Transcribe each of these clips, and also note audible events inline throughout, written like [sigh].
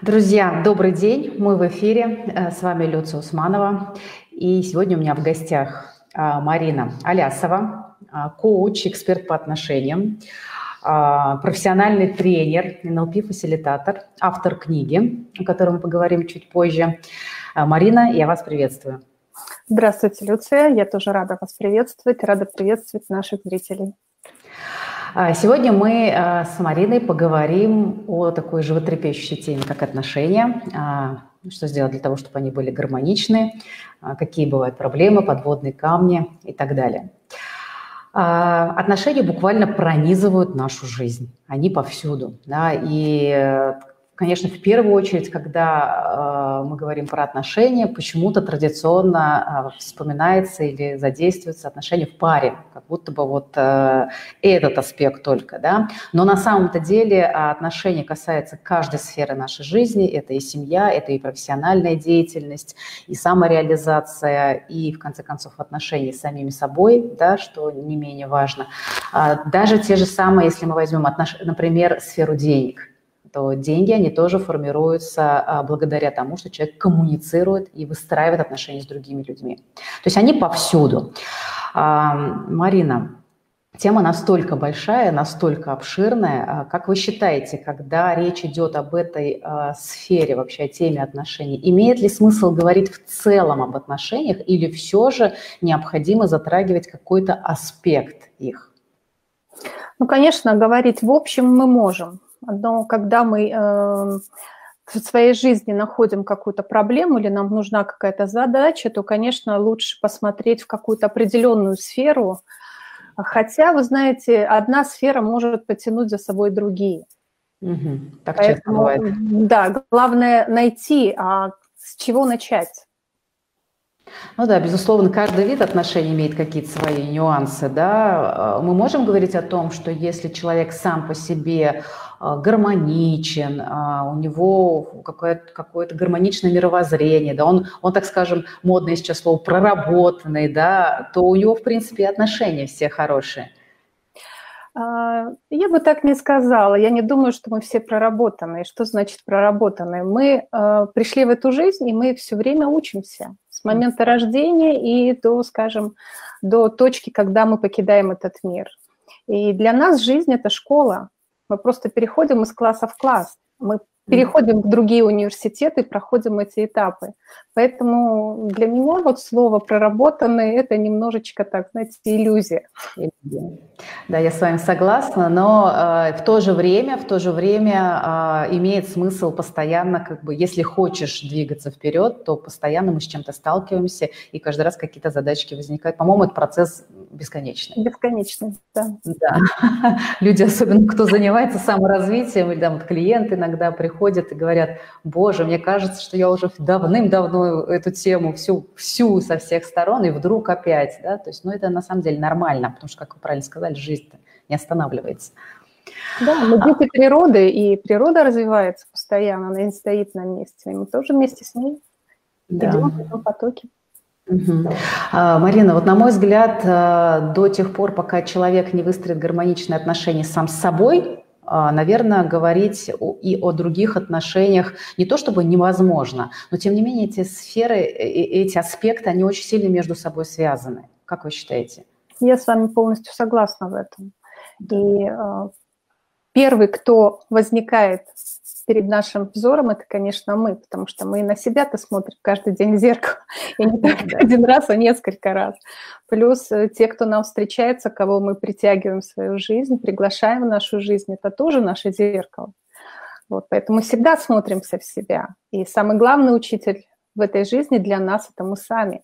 Друзья, добрый день. Мы в эфире. Э, с вами Люция Усманова. И сегодня у меня в гостях а, Марина Алясова, а, коуч, эксперт по отношениям, а, профессиональный тренер, НЛП-фасилитатор, автор книги, о которой мы поговорим чуть позже. Марина, я вас приветствую. Здравствуйте, Люция. Я тоже рада вас приветствовать, рада приветствовать наших зрителей. А, сегодня мы а, с Мариной поговорим о такой животрепещущей теме, как отношения. А, что сделать для того, чтобы они были гармоничны, какие бывают проблемы, подводные камни и так далее. Отношения буквально пронизывают нашу жизнь. Они повсюду. Да, и э, Конечно, в первую очередь, когда э, мы говорим про отношения, почему-то традиционно э, вспоминается или задействуется отношения в паре, как будто бы вот э, этот аспект только, да. Но на самом-то деле отношения касаются каждой сферы нашей жизни. Это и семья, это и профессиональная деятельность, и самореализация, и в конце концов отношения с самими собой, да, что не менее важно. Даже те же самые, если мы возьмем, отнош... например, сферу денег – то деньги, они тоже формируются а, благодаря тому, что человек коммуницирует и выстраивает отношения с другими людьми. То есть они повсюду. А, Марина, Тема настолько большая, настолько обширная. А, как вы считаете, когда речь идет об этой сфере, вообще о теме отношений, имеет ли смысл говорить в целом об отношениях или все же необходимо затрагивать какой-то аспект их? Ну, конечно, говорить в общем мы можем. Но когда мы э, в своей жизни находим какую-то проблему или нам нужна какая-то задача, то, конечно, лучше посмотреть в какую-то определенную сферу. Хотя, вы знаете, одна сфера может потянуть за собой другие. Угу. Так Поэтому, часто бывает. Да, главное найти, а с чего начать. Ну да, безусловно, каждый вид отношений имеет какие-то свои нюансы, да. Мы можем говорить о том, что если человек сам по себе а, гармоничен, а, у него какое-то, какое-то гармоничное мировоззрение, да, он, он, так скажем, модное сейчас слово, проработанный, да, то у него, в принципе, отношения все хорошие. А, я бы так не сказала. Я не думаю, что мы все проработанные. Что значит проработанные? Мы пришли в эту жизнь, и мы все время учимся. С момента рождения и до, скажем, до точки, когда мы покидаем этот мир. И для нас жизнь – это школа. Мы просто переходим из класса в класс. Мы переходим в другие университеты, проходим эти этапы. Поэтому для меня вот слово «проработанный» – это немножечко так, знаете, иллюзия. Да, я с вами согласна, но э, в то же время, в то же время э, имеет смысл постоянно, как бы, если хочешь двигаться вперед, то постоянно мы с чем-то сталкиваемся, и каждый раз какие-то задачки возникают. По-моему, этот процесс бесконечный. Бесконечный, да. Да. [laughs] Люди, особенно кто занимается саморазвитием, или там вот клиенты иногда приходят и говорят, боже, мне кажется, что я уже давным-давно эту тему всю, всю со всех сторон, и вдруг опять, да, то есть, ну, это на самом деле нормально, потому что, как вы правильно сказали, жизнь не останавливается. Да, мы дети природы, и природа развивается постоянно, она не стоит на месте, и мы тоже вместе с ней да. идем в этом потоке. Угу. Марина, вот на мой взгляд, а, до тех пор, пока человек не выстроит гармоничные отношения сам с собой, а, наверное, говорить и о других отношениях не то чтобы невозможно, но тем не менее эти сферы, э, э, эти аспекты, они очень сильно между собой связаны. Как вы считаете? Я с вами полностью согласна в этом. И э, первый, кто возникает перед нашим взором, это, конечно, мы, потому что мы на себя-то смотрим каждый день в зеркало, и не только один раз, а несколько раз. Плюс э, те, кто нам встречается, кого мы притягиваем в свою жизнь, приглашаем в нашу жизнь, это тоже наше зеркало. Вот, поэтому всегда смотримся в себя. И самый главный учитель в этой жизни для нас – это мы сами.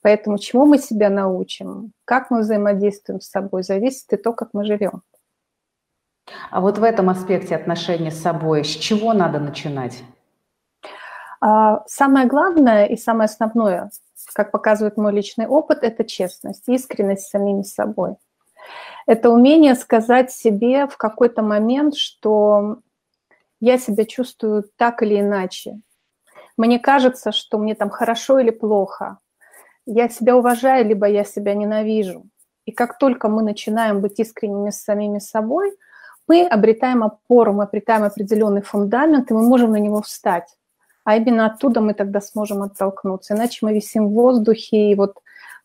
Поэтому чему мы себя научим, как мы взаимодействуем с собой, зависит и то, как мы живем. А вот в этом аспекте отношения с собой, с чего надо начинать? А, самое главное и самое основное, как показывает мой личный опыт, это честность, искренность с самим собой. Это умение сказать себе в какой-то момент, что я себя чувствую так или иначе. Мне кажется, что мне там хорошо или плохо. Я себя уважаю, либо я себя ненавижу. И как только мы начинаем быть искренними с самими собой – мы обретаем опору, мы обретаем определенный фундамент, и мы можем на него встать. А именно оттуда мы тогда сможем оттолкнуться. Иначе мы висим в воздухе, и вот,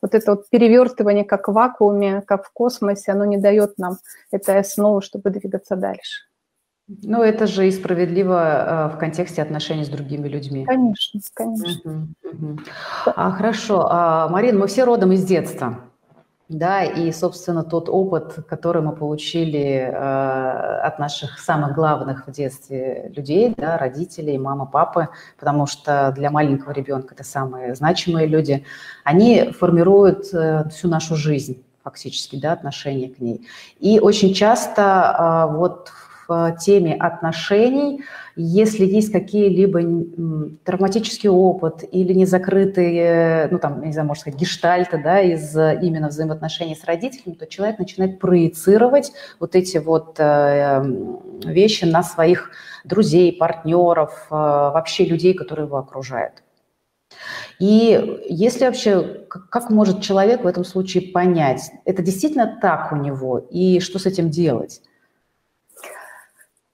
вот это вот перевертывание, как в вакууме, как в космосе, оно не дает нам этой основы, чтобы двигаться дальше. Ну, это же и справедливо э, в контексте отношений с другими людьми. Конечно, конечно. Угу, угу. А, хорошо. А, Марин, мы все родом из детства. Да, и, собственно, тот опыт, который мы получили э, от наших самых главных в детстве людей, да, родителей, мамы, папы, потому что для маленького ребенка это самые значимые люди, они формируют э, всю нашу жизнь фактически, да, отношение к ней. И очень часто э, вот в теме отношений, если есть какие-либо травматический опыт или незакрытые, ну там, не знаю, можно сказать, гештальты, да, из именно взаимоотношений с родителями, то человек начинает проецировать вот эти вот э, вещи на своих друзей, партнеров, э, вообще людей, которые его окружают. И если вообще, как может человек в этом случае понять, это действительно так у него, и что с этим делать?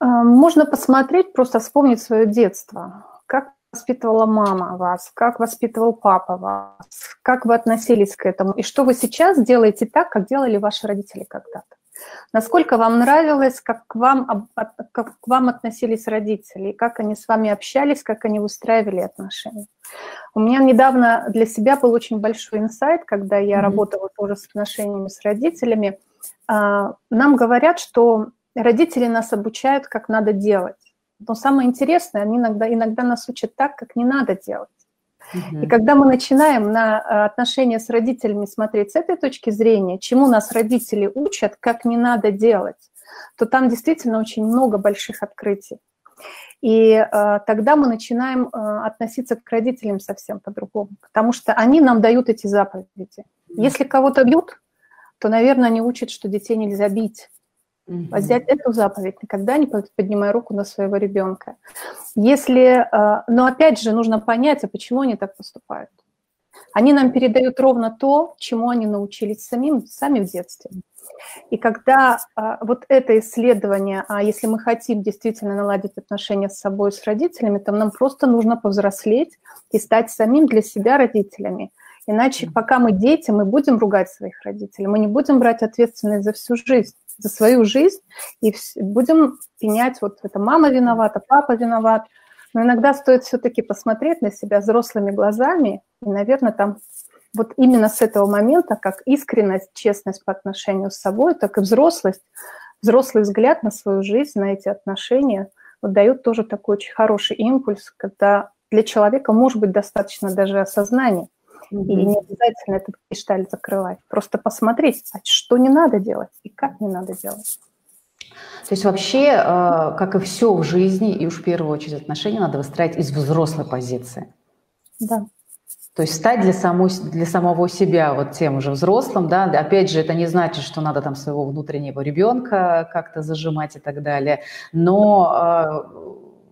А, можно посмотреть, просто вспомнить свое детство. Как воспитывала мама вас, как воспитывал папа вас, как вы относились к этому, и что вы сейчас делаете так, как делали ваши родители когда-то. Насколько вам нравилось, как к вам, как к вам относились родители, как они с вами общались, как они выстраивали отношения. У меня недавно для себя был очень большой инсайт, когда я mm-hmm. работала тоже с отношениями с родителями. А, нам говорят, что родители нас обучают, как надо делать. Но самое интересное, они иногда, иногда нас учат так, как не надо делать. И когда мы начинаем на э, отношения с родителями смотреть с этой точки зрения, чему нас родители учат, как не надо делать, то там действительно очень много больших открытий. И э, тогда мы начинаем э, относиться к родителям совсем по-другому, потому что они нам дают эти заповеди. Если кого-то бьют, то, наверное, они учат, что детей нельзя бить. Угу. Взять эту заповедь, никогда не поднимая руку на своего ребенка. Если, э, но опять же, нужно понять, а почему они так поступают. Они нам передают ровно то, чему они научились самим, сами в детстве. И когда а, вот это исследование, а если мы хотим действительно наладить отношения с собой, с родителями, то нам просто нужно повзрослеть и стать самим для себя родителями. Иначе, пока мы дети, мы будем ругать своих родителей, мы не будем брать ответственность за всю жизнь за свою жизнь и будем пенять, вот это мама виновата, папа виноват. Но иногда стоит все-таки посмотреть на себя взрослыми глазами, и, наверное, там вот именно с этого момента, как искренность, честность по отношению с собой, так и взрослость, взрослый взгляд на свою жизнь, на эти отношения, вот дают тоже такой очень хороший импульс, когда для человека может быть достаточно даже осознания – Mm-hmm. И не обязательно этот гештальт закрывать. Просто посмотреть, а что не надо делать и как не надо делать. То есть вообще, э, как и все в жизни, и уж в первую очередь отношения надо выстраивать из взрослой позиции. Да. То есть стать для, само, для самого себя вот тем уже взрослым, да, опять же, это не значит, что надо там своего внутреннего ребенка как-то зажимать и так далее, но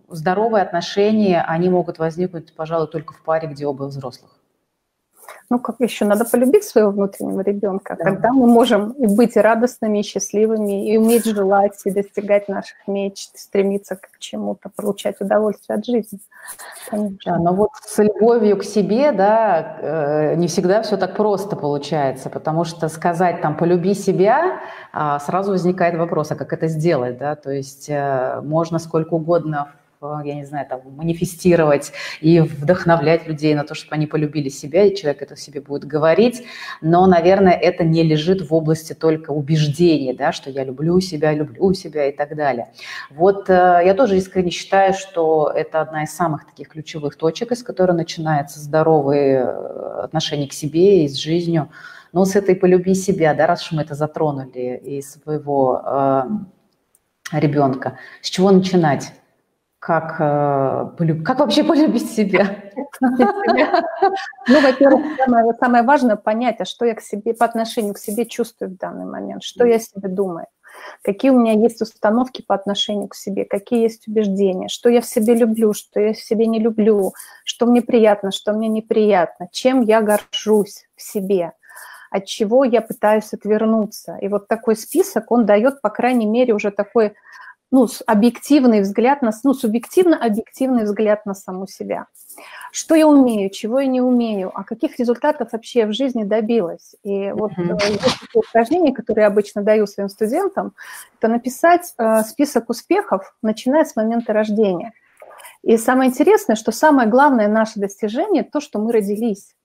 э, здоровые отношения, они могут возникнуть, пожалуй, только в паре, где оба взрослых ну, как еще надо полюбить своего внутреннего ребенка, да. когда мы можем и быть радостными, и счастливыми, и уметь желать, и достигать наших мечт, стремиться к чему-то, получать удовольствие от жизни. Конечно. Да, но вот с любовью к себе, да, э, не всегда все так просто получается, потому что сказать там «полюби себя», а, сразу возникает вопрос, а как это сделать, да, то есть э, можно сколько угодно я не знаю, там, манифестировать и вдохновлять людей на то, чтобы они полюбили себя, и человек это себе будет говорить. Но, наверное, это не лежит в области только убеждений, да, что я люблю себя, люблю себя и так далее. Вот э, я тоже искренне считаю, что это одна из самых таких ключевых точек, из которой начинается здоровые э, отношения к себе и с жизнью. Но с этой полюби себя, да, раз уж мы это затронули и своего э, ребенка, с чего начинать? Как, э, полюб... как вообще полюбить себя? Ну, во-первых, самое, самое важное понять, а что я к себе по отношению к себе чувствую в данный момент, что я себе думаю, какие у меня есть установки по отношению к себе, какие есть убеждения, что я в себе люблю, что я в себе не люблю, что мне приятно, что мне неприятно, чем я горжусь в себе. от чего я пытаюсь отвернуться. И вот такой список, он дает, по крайней мере, уже такой ну, объективный взгляд на, ну, субъективно-объективный взгляд на саму себя. Что я умею, чего я не умею, а каких результатов вообще в жизни добилась. И вот mm-hmm. есть такое упражнение, которое я обычно даю своим студентам, это написать э, список успехов, начиная с момента рождения. И самое интересное, что самое главное наше достижение – то, что мы родились.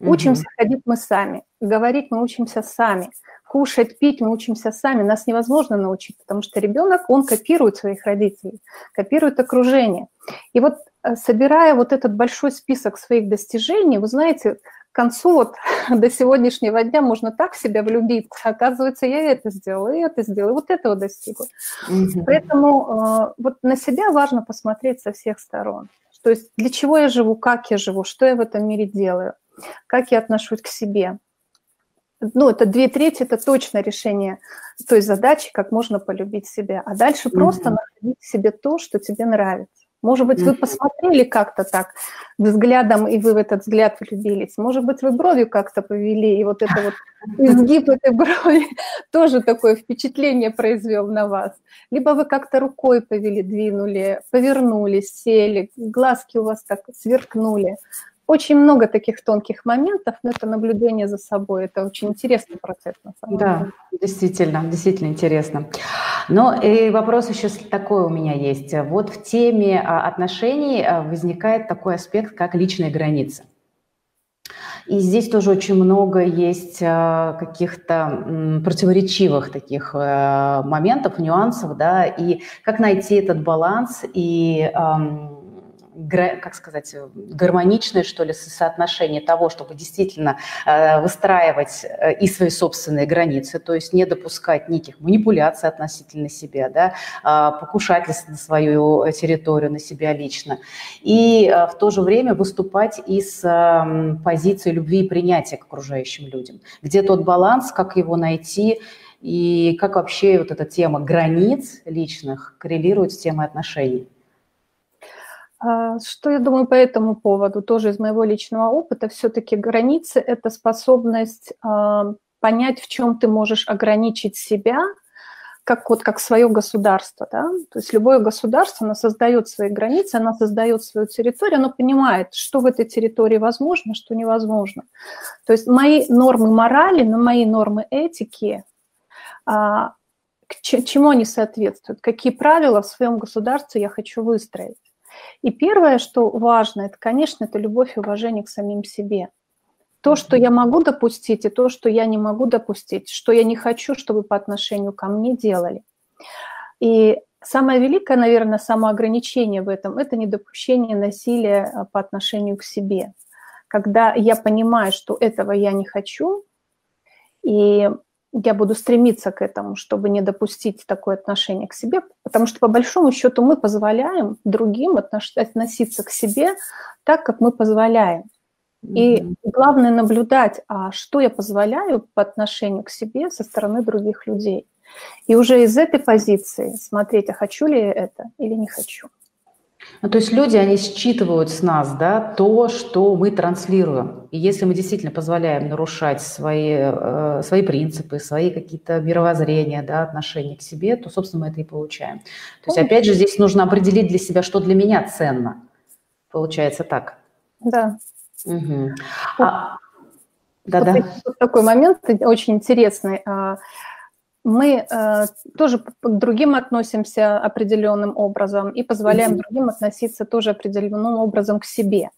Учимся ходить мы сами, говорить мы учимся сами, кушать, пить мы учимся сами. Нас невозможно научить, потому что ребенок, он копирует своих родителей, копирует окружение. И вот э, собирая вот этот большой список своих достижений, вы знаете, к концу вот [laughs] до сегодняшнего дня можно так в себя влюбиться. Оказывается, я это сделала, и это сделала, и вот этого достигла. Mm-hmm. Поэтому э, вот на себя важно посмотреть со всех сторон. То есть для чего я живу, как я живу, что я в этом мире делаю как я отношусь к себе. Ну, это две трети, это точно решение той задачи, как можно полюбить себя. А дальше mm-hmm. просто находить в себе то, что тебе нравится. Может быть, вы посмотрели как-то так взглядом, и вы в этот взгляд влюбились. Может быть, вы бровью как-то повели, и вот это вот изгиб этой брови [laughs] тоже такое впечатление произвел на вас. Либо вы как-то рукой повели, двинули, повернулись, сели, глазки у вас так сверкнули очень много таких тонких моментов, но это наблюдение за собой. Это очень интересный процесс на самом да, деле. Да, действительно, действительно интересно. Но и вопрос еще такой у меня есть. Вот в теме а, отношений а, возникает такой аспект, как личные границы. И здесь тоже очень много есть а, каких-то противоречивых таких э, моментов, нюансов, да, и как найти этот баланс и как сказать, э, гармоничное, что ли, соотношение того, чтобы действительно э, выстраивать э, и свои собственные границы, то есть не допускать неких манипуляций относительно себя, да, а, покушательств на свою территорию, на себя лично. И в то же время выступать и с позиции любви и принятия к окружающим людям. Где тот баланс, как его найти, и как вообще вот эта тема границ личных коррелирует с темой отношений? А, что я думаю по этому поводу, тоже из моего личного опыта, все-таки границы – это способность а, понять, в чем ты можешь ограничить себя, как вот как свое государство, да, то есть любое государство, оно создает свои границы, оно создает свою территорию, оно понимает, что в этой территории возможно, что невозможно. То есть мои нормы морали, но мои нормы этики, а, к чему они соответствуют, какие правила в своем государстве я хочу выстроить. И первое, что важно, это, конечно, это любовь и уважение к самим себе. То, что я могу допустить, и то, что я не могу допустить, что я не хочу, чтобы по отношению ко мне делали. И самое великое, наверное, самоограничение в этом – это недопущение насилия а, по отношению к себе. Когда я понимаю, что этого я не хочу, и я буду стремиться к этому, чтобы не допустить такое отношение к себе, потому что по большому счету мы позволяем другим относиться к себе так, как мы позволяем. И mm-hmm. главное наблюдать, а что я позволяю по отношению к себе со стороны других людей. И уже из этой позиции смотреть, а хочу ли я это или не хочу. Ну, то есть люди, они считывают с нас да, то, что мы транслируем. И если мы действительно позволяем нарушать свои, э, свои принципы, свои какие-то мировоззрения, да, отношения к себе, то, собственно, мы это и получаем. То есть, опять же, здесь нужно определить для себя, что для меня ценно. Получается так. Да. Угу. А, да-да. Вот такой момент очень интересный. Мы э, тоже к другим относимся определенным образом и позволяем другим относиться тоже определенным образом к себе.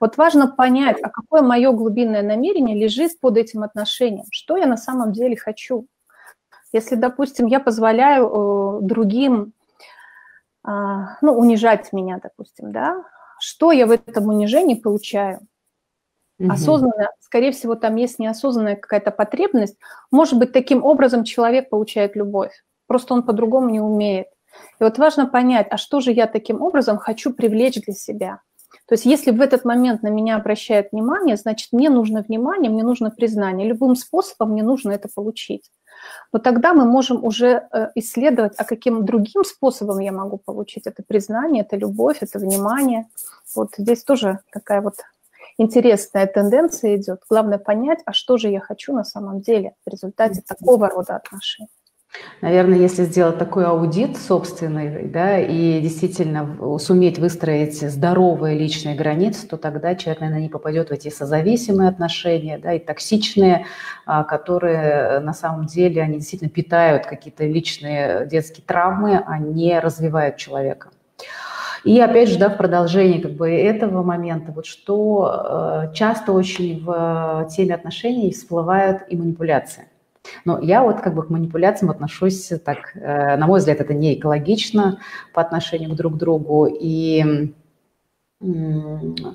Вот важно понять, а какое мое глубинное намерение лежит под этим отношением, что я на самом деле хочу. Если, допустим, я позволяю э, другим, э, ну, унижать меня, допустим, да, что я в этом унижении получаю? Угу. Осознанно, скорее всего, там есть неосознанная какая-то потребность. Может быть, таким образом человек получает любовь. Просто он по-другому не умеет. И вот важно понять, а что же я таким образом хочу привлечь для себя. То есть если в этот момент на меня обращают внимание, значит, мне нужно внимание, мне нужно признание. Любым способом мне нужно это получить. Но тогда мы можем уже э, исследовать, а каким другим способом я могу получить это признание, это любовь, это внимание. Вот здесь тоже такая вот интересная тенденция идет. Главное понять, а что же я хочу на самом деле в результате такого рода отношений. Наверное, если сделать такой аудит собственный, да, и действительно суметь выстроить здоровые личные границы, то тогда человек, наверное, не попадет в эти созависимые отношения, да, и токсичные, а, которые на самом деле, они действительно питают какие-то личные детские травмы, а не развивают человека. И опять же, да, в продолжении как бы этого момента, вот что э, часто очень в теме отношений всплывают и манипуляции. Но я вот как бы к манипуляциям отношусь так, э, на мой взгляд, это не экологично по отношению друг к другу. И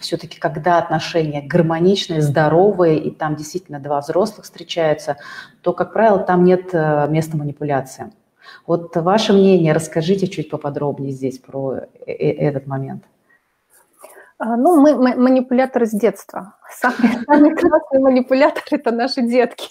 все-таки, когда отношения гармоничные, здоровые, и там действительно два взрослых встречаются, то, как правило, там нет э, места манипуляциям. Вот ваше мнение, расскажите чуть поподробнее здесь про э, этот момент. А, ну, мы, манипуляторы с детства. Самые, самые классные манипуляторы – это наши детки.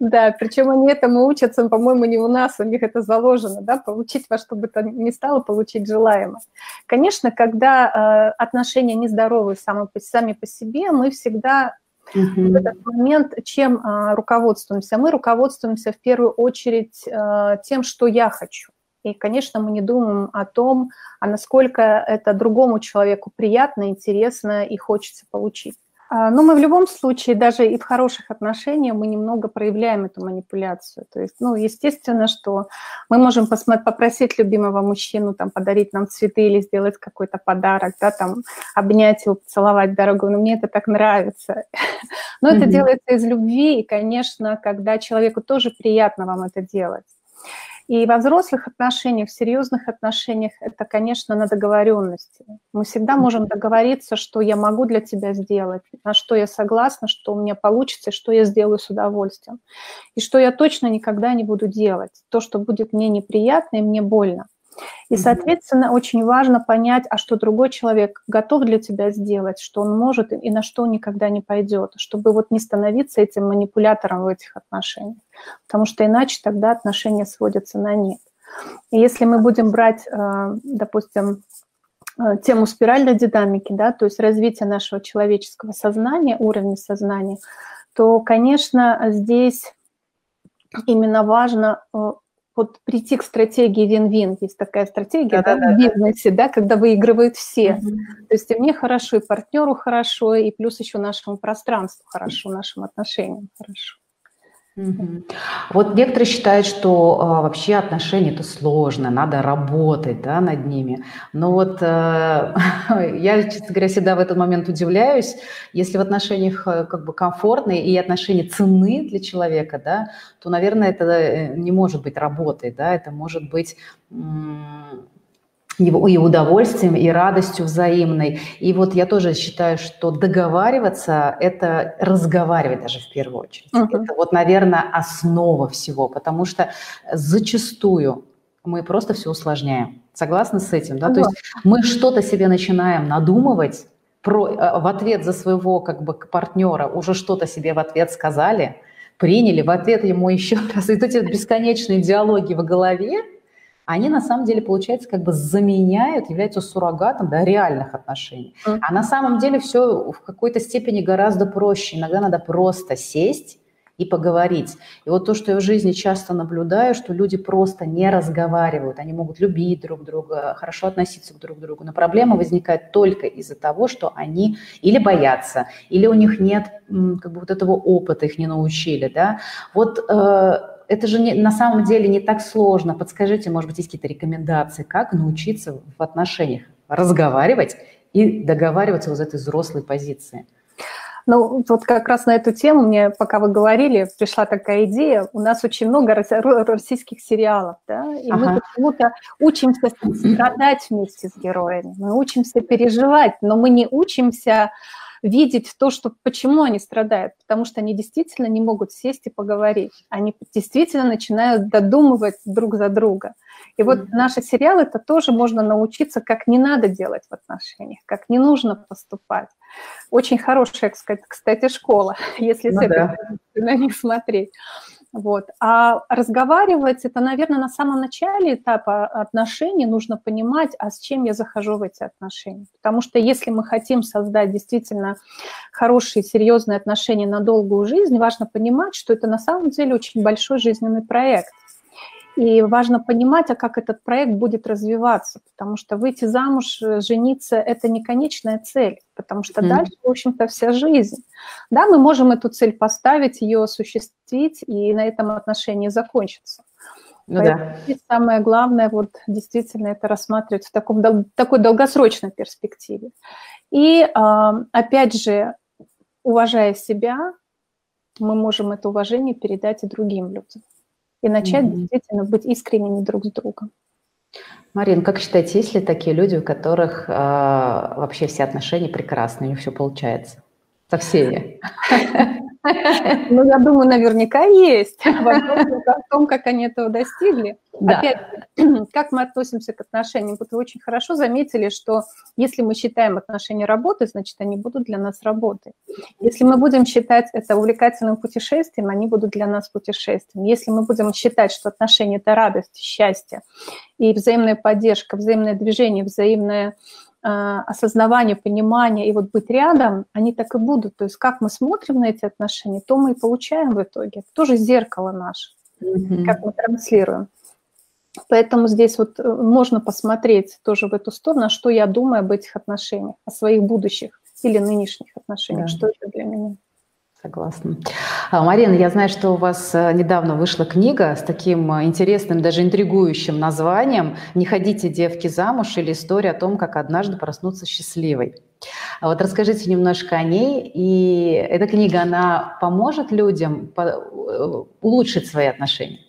Да, причем они этому учатся, по-моему, не у нас, у них это заложено, да, получить во что бы то ни стало, получить желаемое. Конечно, когда э, отношения нездоровые сами, сами по себе, мы всегда Uh-huh. В этот момент чем а, руководствуемся? Мы руководствуемся в первую очередь а, тем, что я хочу. И, конечно, мы не думаем о том, а насколько это другому человеку приятно, интересно и хочется получить. А, но мы в любом случае, даже и в хороших отношениях, мы немного проявляем эту манипуляцию. То есть, ну, естественно, что мы можем попросить любимого мужчину там, подарить нам цветы или сделать какой-то подарок, да, там, обнять его, поцеловать дорогу, но мне это так нравится. [laughs] Но это делается из любви, и, конечно, когда человеку тоже приятно вам это делать. И во взрослых отношениях, в серьезных отношениях это, конечно, на договоренности. Мы всегда можем договориться, что я могу для тебя сделать, на что я согласна, что у меня получится, что я сделаю с удовольствием. И что я точно никогда не буду делать. То, что будет мне неприятно и мне больно. И, соответственно, очень важно понять, а что другой человек готов для тебя сделать, что он может и на что он никогда не пойдет, чтобы вот не становиться этим манипулятором в этих отношениях, потому что иначе тогда отношения сводятся на нет. И если мы будем брать, э, допустим, э, тему спиральной динамики, да, то есть развитие нашего человеческого сознания, уровня сознания, то, конечно, здесь именно важно э, вот прийти к стратегии вин-вин. Есть такая стратегия да, да, да, в бизнесе, да, когда выигрывают все. Mm-hmm. То есть и мне хорошо, и партнеру хорошо, и плюс еще нашему пространству хорошо, нашим отношениям хорошо. Вот некоторые считают, что а, вообще отношения это сложно, надо работать да, над ними. Но вот э, [laughs] я, честно говоря, всегда в этот момент удивляюсь, если в отношениях э, как бы комфортно и отношения ценны для человека, да, то, наверное, это э, не может быть работой, да, это может быть его и удовольствием, и радостью взаимной. И вот я тоже считаю, что договариваться – это разговаривать даже в первую очередь. Uh-huh. Это вот, наверное, основа всего, потому что зачастую мы просто все усложняем. Согласны с этим? Да? Uh-huh. То есть мы что-то себе начинаем надумывать, про, э, в ответ за своего как бы партнера уже что-то себе в ответ сказали, приняли, в ответ ему [laughs] еще раз. И вот эти бесконечные диалоги в голове, они на самом деле, получается, как бы заменяют, являются суррогатом да, реальных отношений. Mm-hmm. А на самом деле все в какой-то степени гораздо проще. Иногда надо просто сесть и поговорить. И вот то, что я в жизни часто наблюдаю, что люди просто не разговаривают, они могут любить друг друга, хорошо относиться к друг другу, но проблема возникает только из-за того, что они или боятся, или у них нет как бы вот этого опыта, их не научили, да. Вот э, это же не, на самом деле не так сложно. Подскажите, может быть, есть какие-то рекомендации, как научиться в отношениях разговаривать и договариваться вот из этой взрослой позиции? Ну, вот как раз на эту тему мне, пока вы говорили, пришла такая идея. У нас очень много российских сериалов, да, и ага. мы почему-то учимся страдать вместе с героями, мы учимся переживать, но мы не учимся видеть то, что, почему они страдают, потому что они действительно не могут сесть и поговорить. Они действительно начинают додумывать друг за друга. И вот mm-hmm. наши сериалы, это тоже можно научиться, как не надо делать в отношениях, как не нужно поступать. Очень хорошая, кстати, школа, [laughs] если ну, да. на них смотреть. Вот. А разговаривать, это, наверное, на самом начале этапа отношений нужно понимать, а с чем я захожу в эти отношения. Потому что если мы хотим создать действительно хорошие, серьезные отношения на долгую жизнь, важно понимать, что это на самом деле очень большой жизненный проект. И важно понимать, а как этот проект будет развиваться, потому что выйти замуж, э, жениться – это не конечная цель, потому что mm. дальше, в общем-то, вся жизнь. Да, мы можем эту цель поставить, ее осуществить, и на этом отношении закончиться. Ну Поэтому да. самое главное вот действительно это рассматривать в таком, такой долгосрочной перспективе. И опять же, уважая себя, мы можем это уважение передать и другим людям и начать mm-hmm. действительно быть искренними друг с другом. Марин, как считаете, есть ли такие люди, у которых э, вообще все отношения прекрасны, у них все получается? Со всеми? [laughs] [laughs] Ну, я думаю, наверняка есть. [laughs] Вопрос о том, как они этого достигли. Да. Опять, [clears throat] как мы относимся к отношениям? Вот вы очень хорошо заметили, что если мы считаем отношения работой, значит, они будут для нас работой. Если мы будем считать это увлекательным путешествием, они будут для нас путешествием. Если мы будем считать, что отношения – это радость, счастье и взаимная поддержка, взаимное движение, взаимное а, осознавание, понимание и вот быть рядом, они так и будут. То есть как мы смотрим на эти отношения, то мы и получаем в итоге. Это тоже зеркало наше, mm-hmm. как мы транслируем. Поэтому здесь вот э, можно посмотреть тоже в эту сторону, что я думаю об этих отношениях, о своих будущих или нынешних отношениях, да. что это для меня. Согласна. А, Марина, я знаю, что у вас э, недавно вышла книга с таким э, интересным, даже интригующим названием «Не ходите, девки, замуж» или история о том, как однажды проснуться счастливой. А вот расскажите немножко о ней. И эта книга, она поможет людям улучшить свои отношения?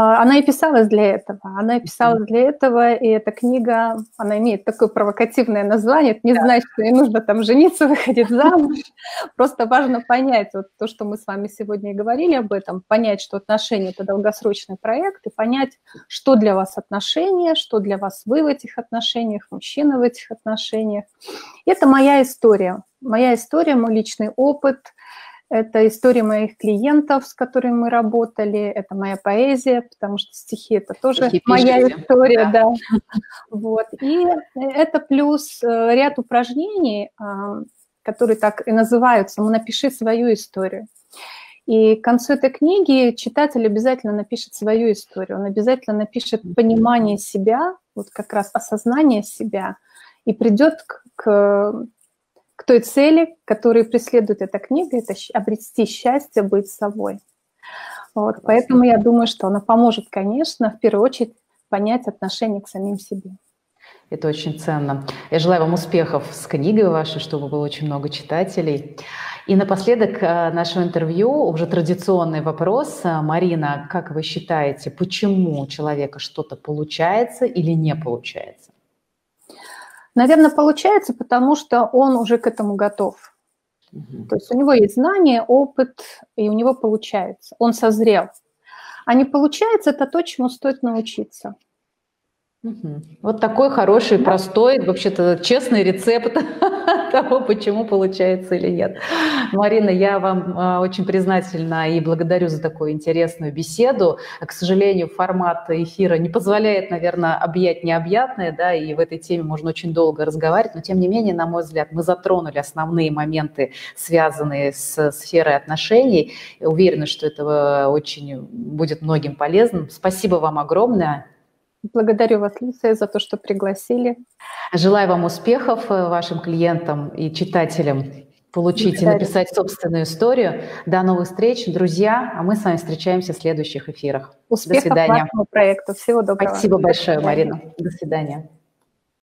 А, она и писалась для этого. Она и писалась для этого, и эта книга, она имеет такое провокативное название. Это не да. значит, что не нужно там жениться, [laughs] выходить замуж. [laughs] Просто важно понять вот то, что мы с вами сегодня и говорили об этом, понять, что отношения – это долгосрочный проект, и понять, что для вас отношения, что для вас вы в этих отношениях, мужчина в этих отношениях. Это моя история. Моя история, мой личный опыт – это история моих клиентов, с которыми мы работали, это моя поэзия, потому что стихи это тоже стихи моя пишите. история, да. да. [laughs] Вот. И это плюс э, ряд упражнений, а, которые так и называются «Мы напиши свою историю». И к концу этой книги читатель обязательно напишет свою историю, он обязательно напишет понимание себя, вот как раз осознание себя, и придет к, к к той цели, которую преследует эта книга, это обрести счастье, быть собой. Вот, поэтому я думаю, что она поможет, конечно, в первую очередь понять отношение к самим себе. Это очень ценно. Я желаю вам успехов с книгой вашей, чтобы было очень много читателей. И напоследок э, нашего интервью уже традиционный вопрос. Марина, как вы считаете, почему у человека что-то получается или не получается? Наверное, получается, потому что он уже к этому готов. Угу. То есть у него есть знания, опыт, и у него получается. Он созрел. А не получается, это то, чему стоит научиться. Вот такой хороший, простой, вообще-то честный рецепт [laughs] того, почему получается или нет. Марина, я вам а, очень признательна и благодарю за такую интересную беседу. К сожалению, формат эфира не позволяет, наверное, объять необъятное, да, и в этой теме можно очень долго разговаривать, но тем не менее, на мой взгляд, мы затронули основные моменты, связанные с сферой отношений. Уверена, что это очень будет многим полезным. Спасибо вам огромное. Благодарю вас, Люция, за то, что пригласили. Желаю вам успехов э, вашим клиентам и читателям получить Благодарю. и написать собственную историю. До новых встреч, друзья. А мы с вами встречаемся в следующих эфирах. Успехов До свидания. вашему проекту. Всего доброго. Спасибо большое, Марина. До свидания.